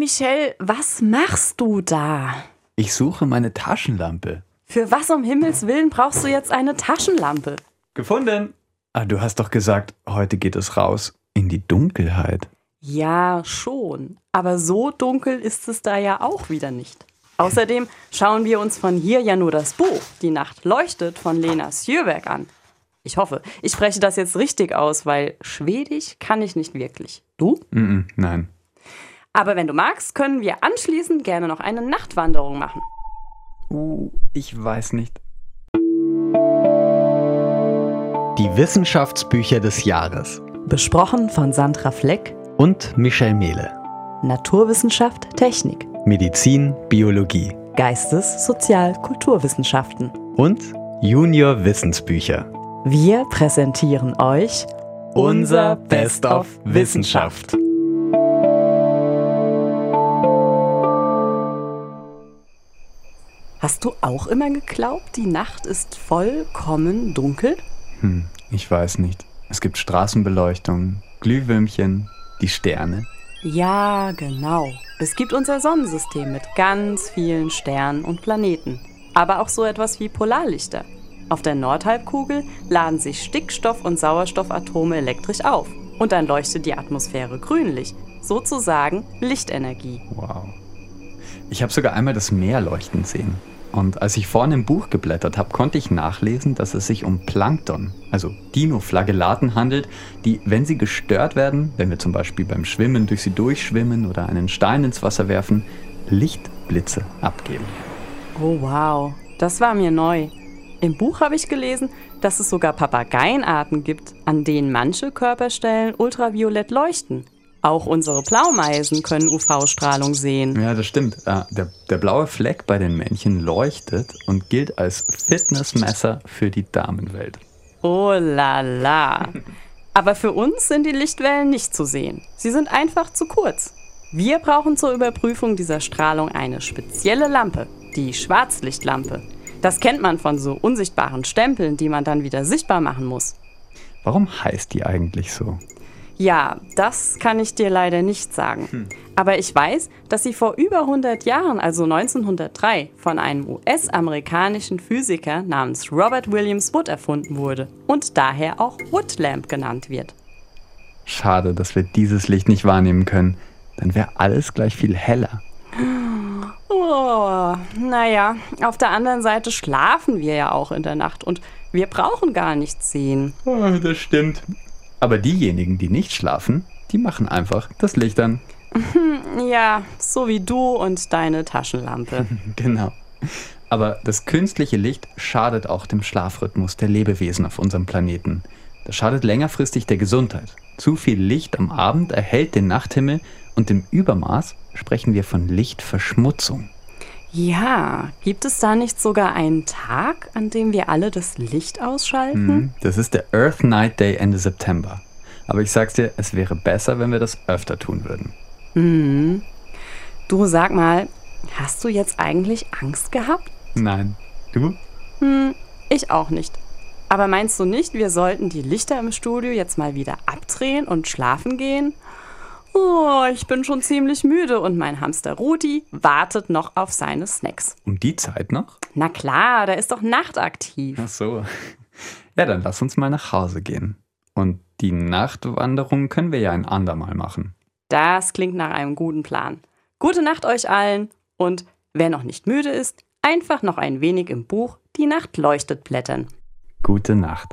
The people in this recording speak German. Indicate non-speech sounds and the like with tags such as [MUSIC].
Michel, was machst du da? Ich suche meine Taschenlampe. Für was um Himmels Willen brauchst du jetzt eine Taschenlampe? Gefunden. Ah, du hast doch gesagt, heute geht es raus in die Dunkelheit. Ja, schon. Aber so dunkel ist es da ja auch wieder nicht. Außerdem schauen wir uns von hier ja nur das Buch Die Nacht leuchtet von Lena Sjöberg an. Ich hoffe, ich spreche das jetzt richtig aus, weil Schwedisch kann ich nicht wirklich. Du? Mm -mm, nein. Aber wenn du magst, können wir anschließend gerne noch eine Nachtwanderung machen. Uh, ich weiß nicht. Die Wissenschaftsbücher des Jahres. Besprochen von Sandra Fleck und Michel Mehle. Naturwissenschaft, Technik. Medizin, Biologie. Geistes-, Sozial-, Kulturwissenschaften. Und Junior Wissensbücher. Wir präsentieren euch unser Best of Wissenschaft. Hast du auch immer geglaubt, die Nacht ist vollkommen dunkel? Hm, ich weiß nicht. Es gibt Straßenbeleuchtung, Glühwürmchen, die Sterne. Ja, genau. Es gibt unser Sonnensystem mit ganz vielen Sternen und Planeten. Aber auch so etwas wie Polarlichter. Auf der Nordhalbkugel laden sich Stickstoff- und Sauerstoffatome elektrisch auf. Und dann leuchtet die Atmosphäre grünlich. Sozusagen Lichtenergie. Wow. Ich habe sogar einmal das Meer leuchten sehen. Und als ich vorne im Buch geblättert habe, konnte ich nachlesen, dass es sich um Plankton, also Dinoflagellaten handelt, die, wenn sie gestört werden, wenn wir zum Beispiel beim Schwimmen durch sie durchschwimmen oder einen Stein ins Wasser werfen, Lichtblitze abgeben. Oh wow, das war mir neu. Im Buch habe ich gelesen, dass es sogar Papageienarten gibt, an denen manche Körperstellen ultraviolett leuchten. Auch unsere Blaumeisen können UV-Strahlung sehen. Ja, das stimmt. Ah, der, der blaue Fleck bei den Männchen leuchtet und gilt als Fitnessmesser für die Damenwelt. Oh la la. Aber für uns sind die Lichtwellen nicht zu sehen. Sie sind einfach zu kurz. Wir brauchen zur Überprüfung dieser Strahlung eine spezielle Lampe, die Schwarzlichtlampe. Das kennt man von so unsichtbaren Stempeln, die man dann wieder sichtbar machen muss. Warum heißt die eigentlich so? Ja, das kann ich dir leider nicht sagen. Hm. Aber ich weiß, dass sie vor über 100 Jahren, also 1903, von einem US-amerikanischen Physiker namens Robert Williams Wood erfunden wurde und daher auch Woodlamp genannt wird. Schade, dass wir dieses Licht nicht wahrnehmen können. Dann wäre alles gleich viel heller. Oh, naja, auf der anderen Seite schlafen wir ja auch in der Nacht und wir brauchen gar nichts sehen. Oh, das stimmt. Aber diejenigen, die nicht schlafen, die machen einfach das Licht an. [LAUGHS] Ja, so wie du und deine Taschenlampe. [LAUGHS] genau. Aber das künstliche Licht schadet auch dem Schlafrhythmus der Lebewesen auf unserem Planeten. Das schadet längerfristig der Gesundheit. Zu viel Licht am Abend erhellt den Nachthimmel und im Übermaß sprechen wir von Lichtverschmutzung. Ja, gibt es da nicht sogar einen Tag, an dem wir alle das Licht ausschalten? Mhm, das ist der Earth Night Day Ende September. Aber ich sag's dir, es wäre besser, wenn wir das öfter tun würden. Mhm. Du sag mal, hast du jetzt eigentlich Angst gehabt? Nein. Du? Hm, ich auch nicht. Aber meinst du nicht, wir sollten die Lichter im Studio jetzt mal wieder abdrehen und schlafen gehen? Oh, ich bin schon ziemlich müde und mein Hamster Rudi wartet noch auf seine Snacks. Um die Zeit noch? Na klar, der ist doch nachtaktiv. Ach so. Ja, dann lass uns mal nach Hause gehen. Und die Nachtwanderung können wir ja ein andermal machen. Das klingt nach einem guten Plan. Gute Nacht euch allen und wer noch nicht müde ist, einfach noch ein wenig im Buch Die Nacht leuchtet blättern. Gute Nacht.